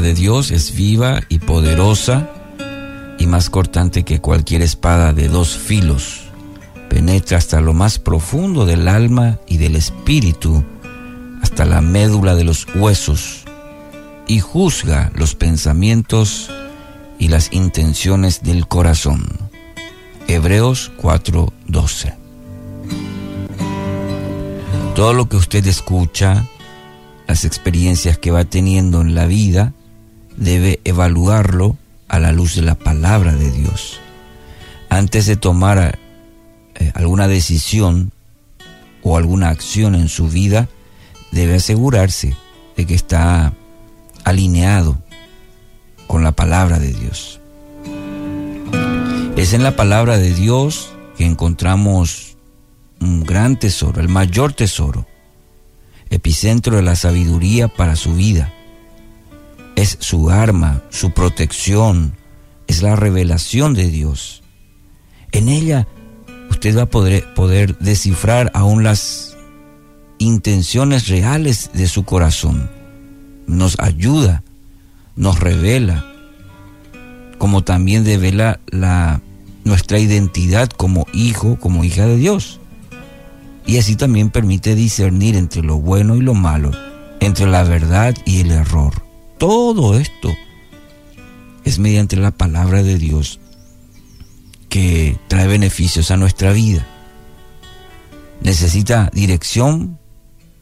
de Dios es viva y poderosa y más cortante que cualquier espada de dos filos. Penetra hasta lo más profundo del alma y del espíritu, hasta la médula de los huesos, y juzga los pensamientos y las intenciones del corazón. Hebreos 4:12. Todo lo que usted escucha, las experiencias que va teniendo en la vida, debe evaluarlo a la luz de la palabra de Dios. Antes de tomar eh, alguna decisión o alguna acción en su vida, debe asegurarse de que está alineado con la palabra de Dios. Es en la palabra de Dios que encontramos un gran tesoro, el mayor tesoro, epicentro de la sabiduría para su vida. Es su arma, su protección, es la revelación de Dios. En ella usted va a poder, poder descifrar aún las intenciones reales de su corazón. Nos ayuda, nos revela, como también revela la, nuestra identidad como hijo, como hija de Dios. Y así también permite discernir entre lo bueno y lo malo, entre la verdad y el error. Todo esto es mediante la palabra de Dios que trae beneficios a nuestra vida. Necesita dirección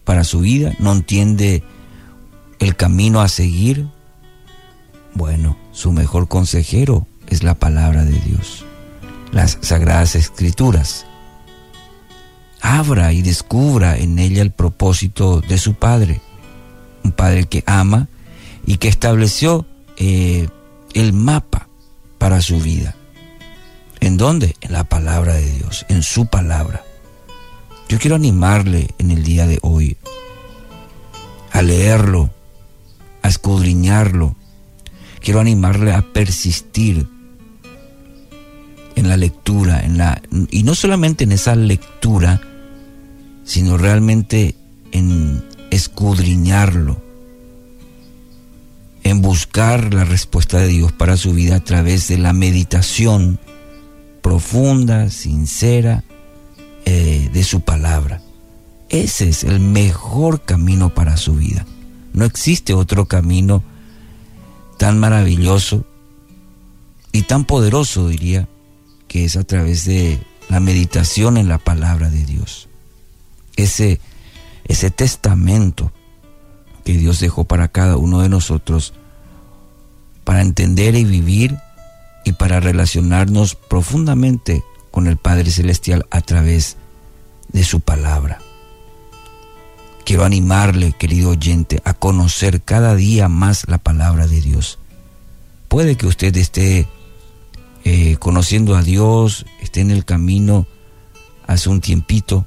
para su vida, no entiende el camino a seguir. Bueno, su mejor consejero es la palabra de Dios, las sagradas escrituras. Abra y descubra en ella el propósito de su Padre, un Padre que ama y que estableció eh, el mapa para su vida. ¿En dónde? En la palabra de Dios, en su palabra. Yo quiero animarle en el día de hoy a leerlo, a escudriñarlo. Quiero animarle a persistir en la lectura, en la y no solamente en esa lectura, sino realmente en escudriñarlo, en buscar la respuesta de Dios para su vida a través de la meditación profunda, sincera eh, de su palabra. Ese es el mejor camino para su vida. No existe otro camino tan maravilloso y tan poderoso, diría, que es a través de la meditación en la palabra de Dios. Ese, ese testamento que Dios dejó para cada uno de nosotros para entender y vivir y para relacionarnos profundamente con el Padre Celestial a través de su palabra. Quiero animarle, querido oyente, a conocer cada día más la palabra de Dios. Puede que usted esté eh, conociendo a Dios, esté en el camino hace un tiempito,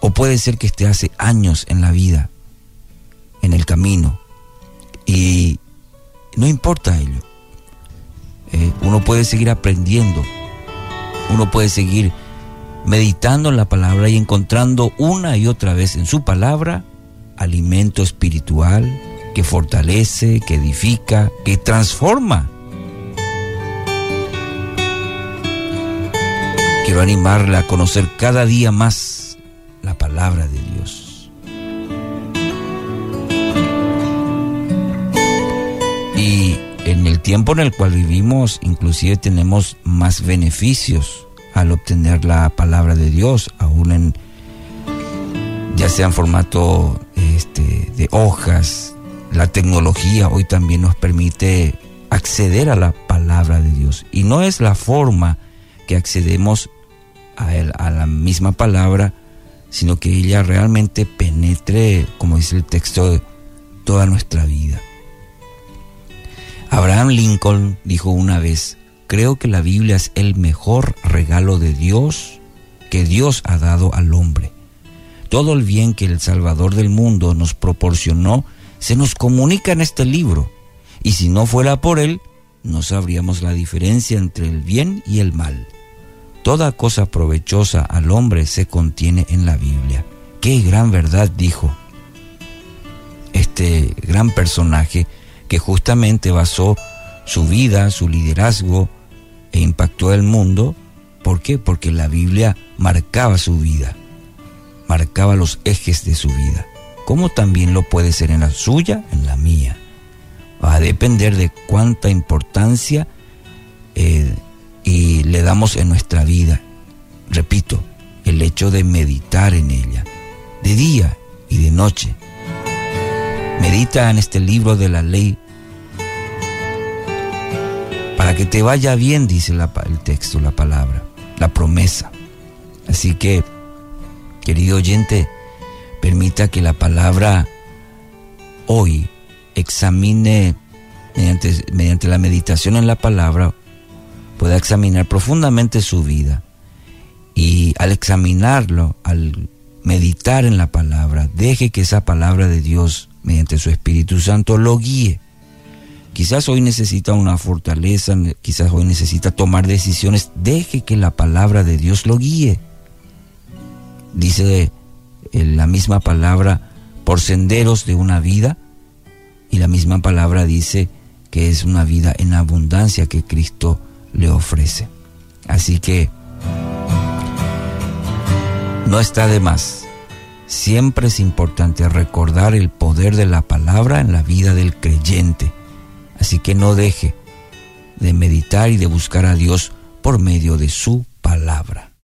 o puede ser que esté hace años en la vida, y no importa ello. Eh, uno puede seguir aprendiendo, uno puede seguir meditando en la palabra y encontrando una y otra vez en su palabra alimento espiritual que fortalece, que edifica, que transforma. Quiero animarle a conocer cada día más la palabra de Dios. En el tiempo en el cual vivimos, inclusive tenemos más beneficios al obtener la palabra de Dios, aún en ya sea en formato este, de hojas, la tecnología hoy también nos permite acceder a la palabra de Dios. Y no es la forma que accedemos a, a la misma palabra, sino que ella realmente penetre, como dice el texto, toda nuestra vida. Abraham Lincoln dijo una vez, creo que la Biblia es el mejor regalo de Dios que Dios ha dado al hombre. Todo el bien que el Salvador del mundo nos proporcionó se nos comunica en este libro, y si no fuera por él, no sabríamos la diferencia entre el bien y el mal. Toda cosa provechosa al hombre se contiene en la Biblia. Qué gran verdad dijo este gran personaje que justamente basó su vida, su liderazgo e impactó el mundo. ¿Por qué? Porque la Biblia marcaba su vida, marcaba los ejes de su vida, como también lo puede ser en la suya, en la mía. Va a depender de cuánta importancia eh, y le damos en nuestra vida. Repito, el hecho de meditar en ella, de día y de noche. Medita en este libro de la ley para que te vaya bien, dice el texto, la palabra, la promesa. Así que, querido oyente, permita que la palabra hoy examine mediante, la meditación en la palabra, pueda examinar profundamente su vida. Y al examinarlo, al meditar en la palabra, deje que esa palabra de Dios, mediante su Espíritu Santo, lo guíe. Quizás hoy necesita una fortaleza, quizás hoy necesita tomar decisiones. Deje que la palabra de Dios lo guíe. Dice la misma palabra, por senderos de una vida, y la misma palabra dice que es una vida en abundancia que Cristo le ofrece. Así que no está de más. Siempre es importante recordar el poder de la palabra en la vida del creyente. Así que no deje de meditar y de buscar a Dios por medio de su palabra.